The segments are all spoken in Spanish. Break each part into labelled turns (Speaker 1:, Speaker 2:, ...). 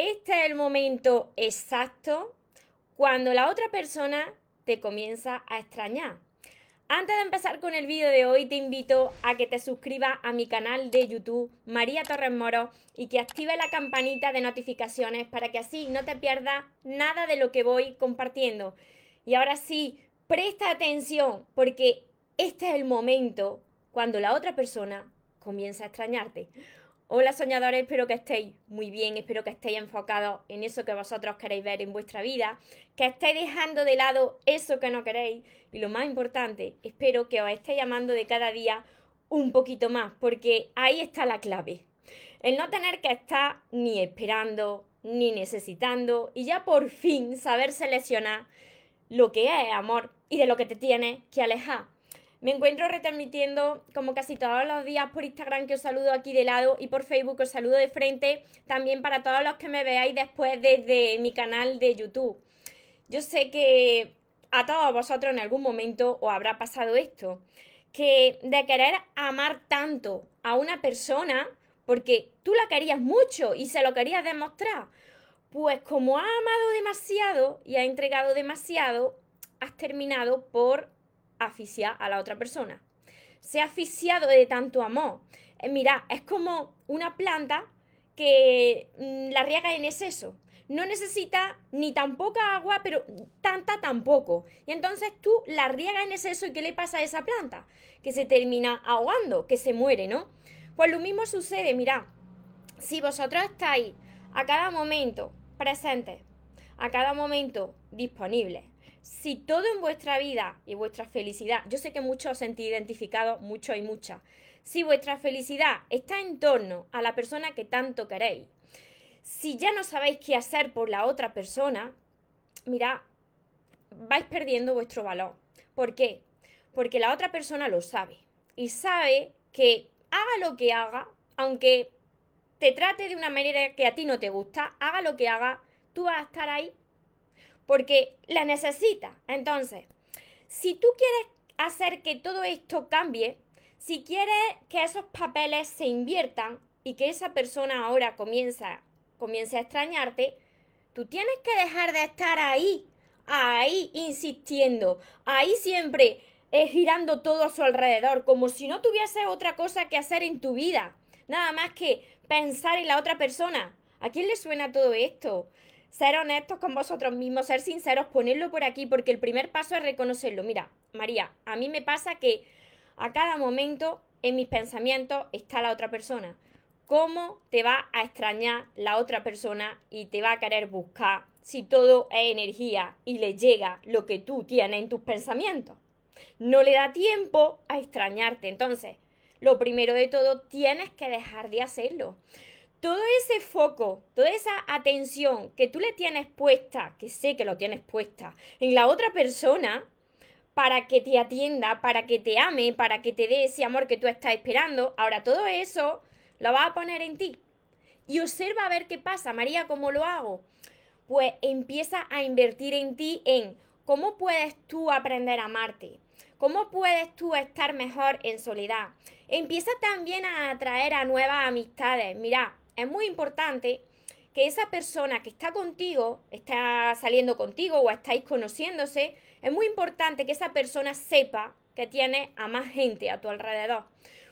Speaker 1: este es el momento exacto cuando la otra persona te comienza a extrañar. Antes de empezar con el vídeo de hoy, te invito a que te suscribas a mi canal de YouTube, María Torres Moro, y que active la campanita de notificaciones para que así no te pierdas nada de lo que voy compartiendo. Y ahora sí, presta atención, porque este es el momento cuando la otra persona comienza a extrañarte. Hola soñadores, espero que estéis muy bien, espero que estéis enfocados en eso que vosotros queréis ver en vuestra vida, que estéis dejando de lado eso que no queréis y lo más importante, espero que os estéis llamando de cada día un poquito más, porque ahí está la clave. El no tener que estar ni esperando, ni necesitando y ya por fin saber seleccionar lo que es amor y de lo que te tienes que alejar. Me encuentro retransmitiendo como casi todos los días por Instagram que os saludo aquí de lado y por Facebook os saludo de frente también para todos los que me veáis después desde mi canal de YouTube. Yo sé que a todos vosotros en algún momento os habrá pasado esto, que de querer amar tanto a una persona porque tú la querías mucho y se lo querías demostrar, pues como ha amado demasiado y ha entregado demasiado, has terminado por asfixiar a la otra persona. Se ha asfixiado de tanto amor. Eh, mira, es como una planta que mm, la riega en exceso. No necesita ni tan poca agua, pero tanta tampoco. Y entonces tú la riegas en exceso y ¿qué le pasa a esa planta? Que se termina ahogando, que se muere, ¿no? Pues lo mismo sucede, mira, si vosotros estáis a cada momento presentes, a cada momento disponibles, si todo en vuestra vida y vuestra felicidad, yo sé que muchos os sentís identificados, muchos y muchas, si vuestra felicidad está en torno a la persona que tanto queréis, si ya no sabéis qué hacer por la otra persona, mira, vais perdiendo vuestro valor. ¿Por qué? Porque la otra persona lo sabe y sabe que haga lo que haga, aunque te trate de una manera que a ti no te gusta, haga lo que haga, tú vas a estar ahí porque la necesita. Entonces, si tú quieres hacer que todo esto cambie, si quieres que esos papeles se inviertan y que esa persona ahora comienza, comience a extrañarte, tú tienes que dejar de estar ahí, ahí insistiendo, ahí siempre girando todo a su alrededor, como si no tuviese otra cosa que hacer en tu vida, nada más que pensar en la otra persona. ¿A quién le suena todo esto? Ser honestos con vosotros mismos, ser sinceros, ponerlo por aquí, porque el primer paso es reconocerlo. Mira, María, a mí me pasa que a cada momento en mis pensamientos está la otra persona. ¿Cómo te va a extrañar la otra persona y te va a querer buscar si todo es energía y le llega lo que tú tienes en tus pensamientos? No le da tiempo a extrañarte. Entonces, lo primero de todo, tienes que dejar de hacerlo todo ese foco, toda esa atención que tú le tienes puesta, que sé que lo tienes puesta, en la otra persona, para que te atienda, para que te ame, para que te dé ese amor que tú estás esperando, ahora todo eso lo vas a poner en ti. Y observa a ver qué pasa, María, ¿cómo lo hago? Pues empieza a invertir en ti en cómo puedes tú aprender a amarte, cómo puedes tú estar mejor en soledad. Empieza también a atraer a nuevas amistades. Mira, es muy importante que esa persona que está contigo, está saliendo contigo o estáis conociéndose, es muy importante que esa persona sepa que tiene a más gente a tu alrededor.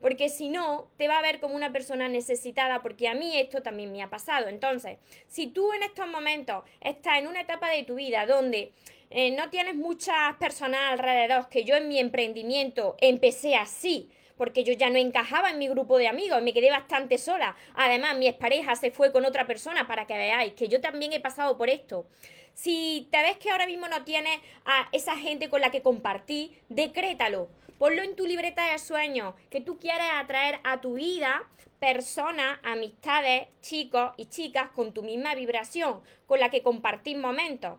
Speaker 1: Porque si no, te va a ver como una persona necesitada, porque a mí esto también me ha pasado. Entonces, si tú en estos momentos estás en una etapa de tu vida donde eh, no tienes muchas personas alrededor, que yo en mi emprendimiento empecé así, porque yo ya no encajaba en mi grupo de amigos, me quedé bastante sola. Además, mi expareja se fue con otra persona para que veáis que yo también he pasado por esto. Si te ves que ahora mismo no tienes a esa gente con la que compartí, decrétalo. Ponlo en tu libreta de sueños, que tú quieres atraer a tu vida personas, amistades, chicos y chicas con tu misma vibración, con la que compartís momentos.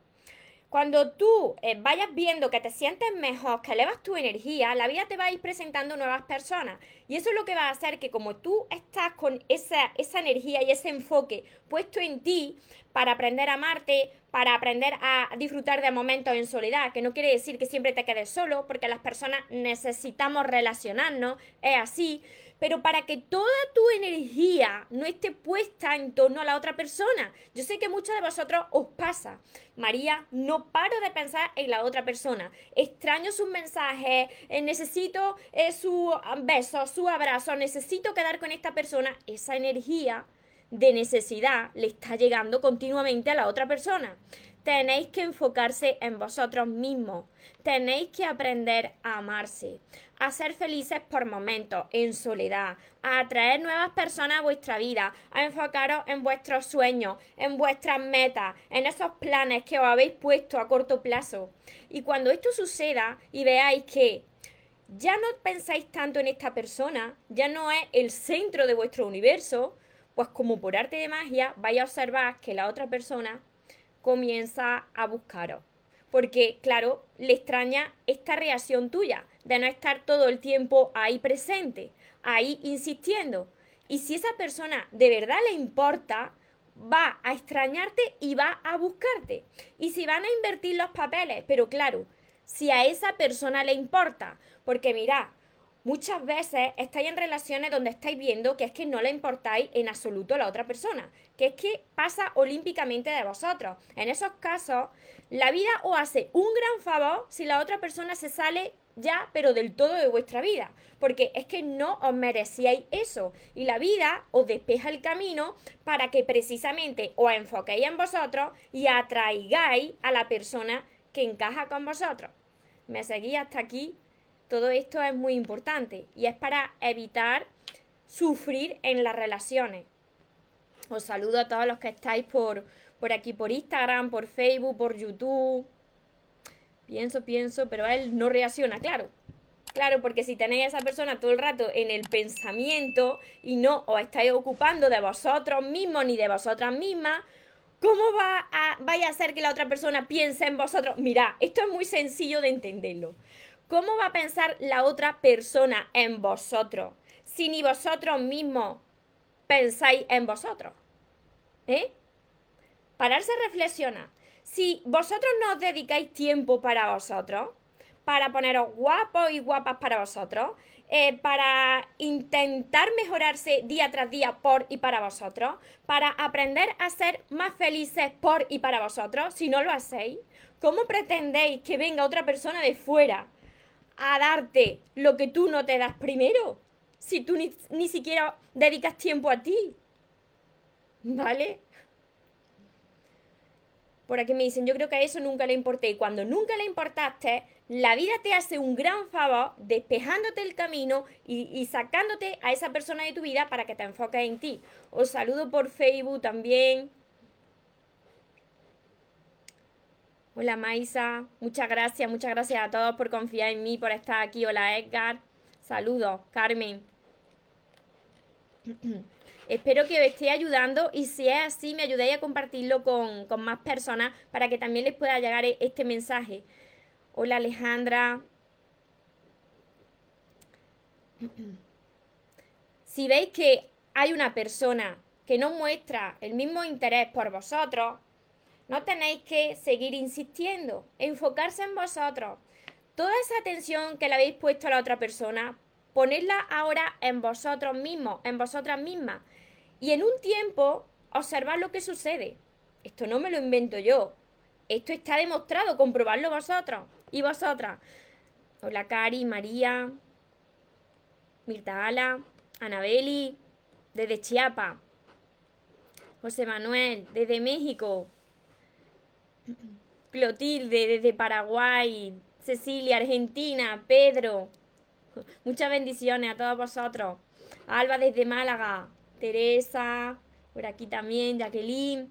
Speaker 1: Cuando tú eh, vayas viendo que te sientes mejor, que elevas tu energía, la vida te va a ir presentando nuevas personas. Y eso es lo que va a hacer que como tú estás con esa, esa energía y ese enfoque puesto en ti para aprender a amarte, para aprender a disfrutar de momentos en soledad, que no quiere decir que siempre te quedes solo, porque las personas necesitamos relacionarnos, es así, pero para que toda tu energía no esté puesta en torno a la otra persona. Yo sé que muchos de vosotros os pasa. María, no paro de pensar en la otra persona. Extraño sus mensajes, eh, necesito eh, su beso, su abrazo, necesito quedar con esta persona. Esa energía de necesidad le está llegando continuamente a la otra persona. Tenéis que enfocarse en vosotros mismos. Tenéis que aprender a amarse, a ser felices por momentos, en soledad, a atraer nuevas personas a vuestra vida, a enfocaros en vuestros sueños, en vuestras metas, en esos planes que os habéis puesto a corto plazo. Y cuando esto suceda y veáis que ya no pensáis tanto en esta persona, ya no es el centro de vuestro universo, pues como por arte de magia vais a observar que la otra persona comienza a buscaros. Porque, claro, le extraña esta reacción tuya de no estar todo el tiempo ahí presente, ahí insistiendo. Y si esa persona de verdad le importa, va a extrañarte y va a buscarte. Y si van a invertir los papeles, pero claro, si a esa persona le importa, porque mira, muchas veces estáis en relaciones donde estáis viendo que es que no le importáis en absoluto a la otra persona, que es que pasa olímpicamente de vosotros. En esos casos, la vida os hace un gran favor si la otra persona se sale ya, pero del todo de vuestra vida, porque es que no os merecíais eso y la vida os despeja el camino para que precisamente os enfoquéis en vosotros y atraigáis a la persona que encaja con vosotros. ¿Me seguís hasta aquí? Todo esto es muy importante y es para evitar sufrir en las relaciones. Os saludo a todos los que estáis por, por aquí, por Instagram, por Facebook, por YouTube. Pienso, pienso, pero él no reacciona, claro. Claro, porque si tenéis a esa persona todo el rato en el pensamiento y no os estáis ocupando de vosotros mismos ni de vosotras mismas, ¿cómo va a, vaya a hacer que la otra persona piense en vosotros? Mira, esto es muy sencillo de entenderlo. ¿Cómo va a pensar la otra persona en vosotros si ni vosotros mismos pensáis en vosotros? ¿Eh? Pararse a reflexionar. Si vosotros no os dedicáis tiempo para vosotros, para poneros guapos y guapas para vosotros, eh, para intentar mejorarse día tras día por y para vosotros, para aprender a ser más felices por y para vosotros, si no lo hacéis, ¿cómo pretendéis que venga otra persona de fuera a darte lo que tú no te das primero, si tú ni, ni siquiera dedicas tiempo a ti. ¿Vale? Por aquí me dicen, yo creo que a eso nunca le importé. Y cuando nunca le importaste, la vida te hace un gran favor despejándote el camino y, y, sacándote a esa persona de tu vida para que te enfoques en ti. Os saludo por Facebook también. Hola Maisa, muchas gracias, muchas gracias a todos por confiar en mí, por estar aquí. Hola Edgar, saludos, Carmen. Espero que os esté ayudando y si es así, me ayudéis a compartirlo con, con más personas para que también les pueda llegar este mensaje. Hola Alejandra. Si veis que hay una persona que no muestra el mismo interés por vosotros, no tenéis que seguir insistiendo, enfocarse en vosotros. Toda esa atención que le habéis puesto a la otra persona, ponedla ahora en vosotros mismos, en vosotras mismas. Y en un tiempo, observad lo que sucede. Esto no me lo invento yo. Esto está demostrado, comprobarlo vosotros y vosotras. Hola Cari, María, Mirta Ala, Anabeli, desde Chiapa. José Manuel, desde México. Clotilde desde Paraguay, Cecilia, Argentina, Pedro. Muchas bendiciones a todos vosotros. Alba desde Málaga, Teresa, por aquí también, Jacqueline.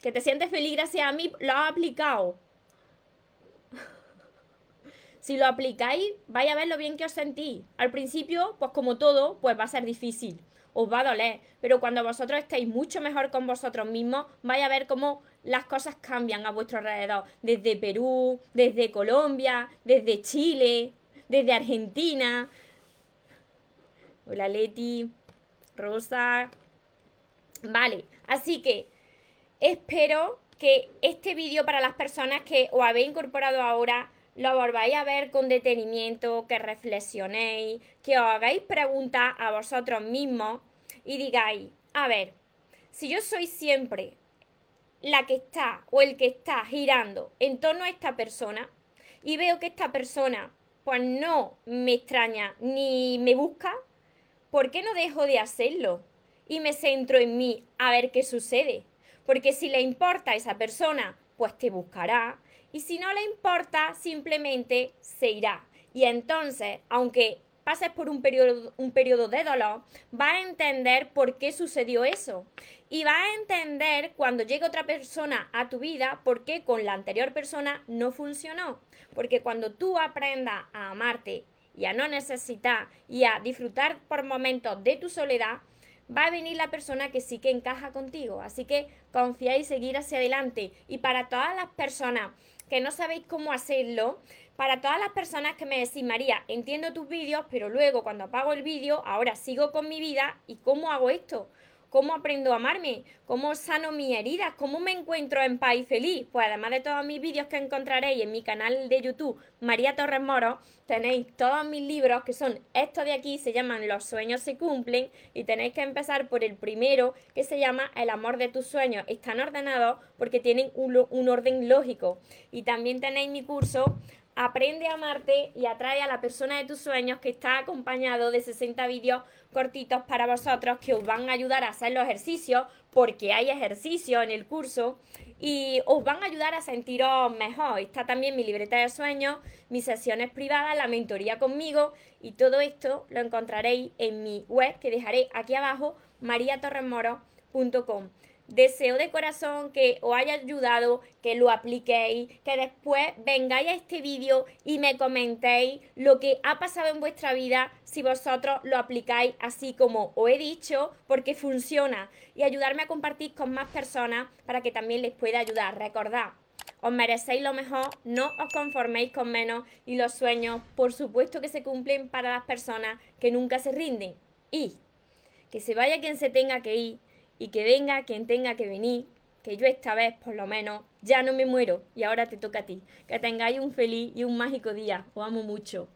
Speaker 1: Que te sientes feliz gracias a mí, lo has aplicado. Si lo aplicáis, vais a ver lo bien que os sentís. Al principio, pues como todo, pues va a ser difícil, os va a doler, pero cuando vosotros estéis mucho mejor con vosotros mismos, vais a ver cómo las cosas cambian a vuestro alrededor. Desde Perú, desde Colombia, desde Chile, desde Argentina. Hola Leti, Rosa. Vale, así que espero que este vídeo para las personas que os habéis incorporado ahora lo volváis a ver con detenimiento, que reflexionéis, que os hagáis preguntas a vosotros mismos y digáis, a ver, si yo soy siempre la que está o el que está girando en torno a esta persona y veo que esta persona pues no me extraña ni me busca, ¿por qué no dejo de hacerlo? Y me centro en mí a ver qué sucede. Porque si le importa a esa persona, pues te buscará. Y si no le importa, simplemente se irá. Y entonces, aunque pases por un periodo, un periodo de dolor, va a entender por qué sucedió eso. Y va a entender cuando llegue otra persona a tu vida por qué con la anterior persona no funcionó. Porque cuando tú aprendas a amarte y a no necesitar y a disfrutar por momentos de tu soledad, va a venir la persona que sí que encaja contigo. Así que confía y seguir hacia adelante. Y para todas las personas que no sabéis cómo hacerlo, para todas las personas que me decís, María, entiendo tus vídeos, pero luego cuando apago el vídeo, ahora sigo con mi vida y ¿cómo hago esto? ¿Cómo aprendo a amarme? ¿Cómo sano mis heridas? ¿Cómo me encuentro en paz y feliz? Pues además de todos mis vídeos que encontraréis en mi canal de YouTube, María Torres Moro, tenéis todos mis libros que son estos de aquí, se llaman Los sueños se cumplen y tenéis que empezar por el primero que se llama El amor de tus sueños. Están ordenados porque tienen un, un orden lógico. Y también tenéis mi curso Aprende a amarte y atrae a la persona de tus sueños que está acompañado de 60 vídeos cortitos para vosotros que os van a ayudar a hacer los ejercicios porque hay ejercicio en el curso y os van a ayudar a sentiros mejor. Está también mi libreta de sueños, mis sesiones privadas, la mentoría conmigo y todo esto lo encontraréis en mi web que dejaré aquí abajo, mariatorremoro.com. Deseo de corazón que os haya ayudado, que lo apliquéis, que después vengáis a este vídeo y me comentéis lo que ha pasado en vuestra vida si vosotros lo aplicáis así como os he dicho, porque funciona. Y ayudarme a compartir con más personas para que también les pueda ayudar. Recordad, os merecéis lo mejor, no os conforméis con menos y los sueños, por supuesto que se cumplen para las personas que nunca se rinden. Y que se vaya quien se tenga que ir y que venga quien tenga que venir, que yo esta vez por lo menos ya no me muero y ahora te toca a ti. Que tengáis un feliz y un mágico día. Os amo mucho.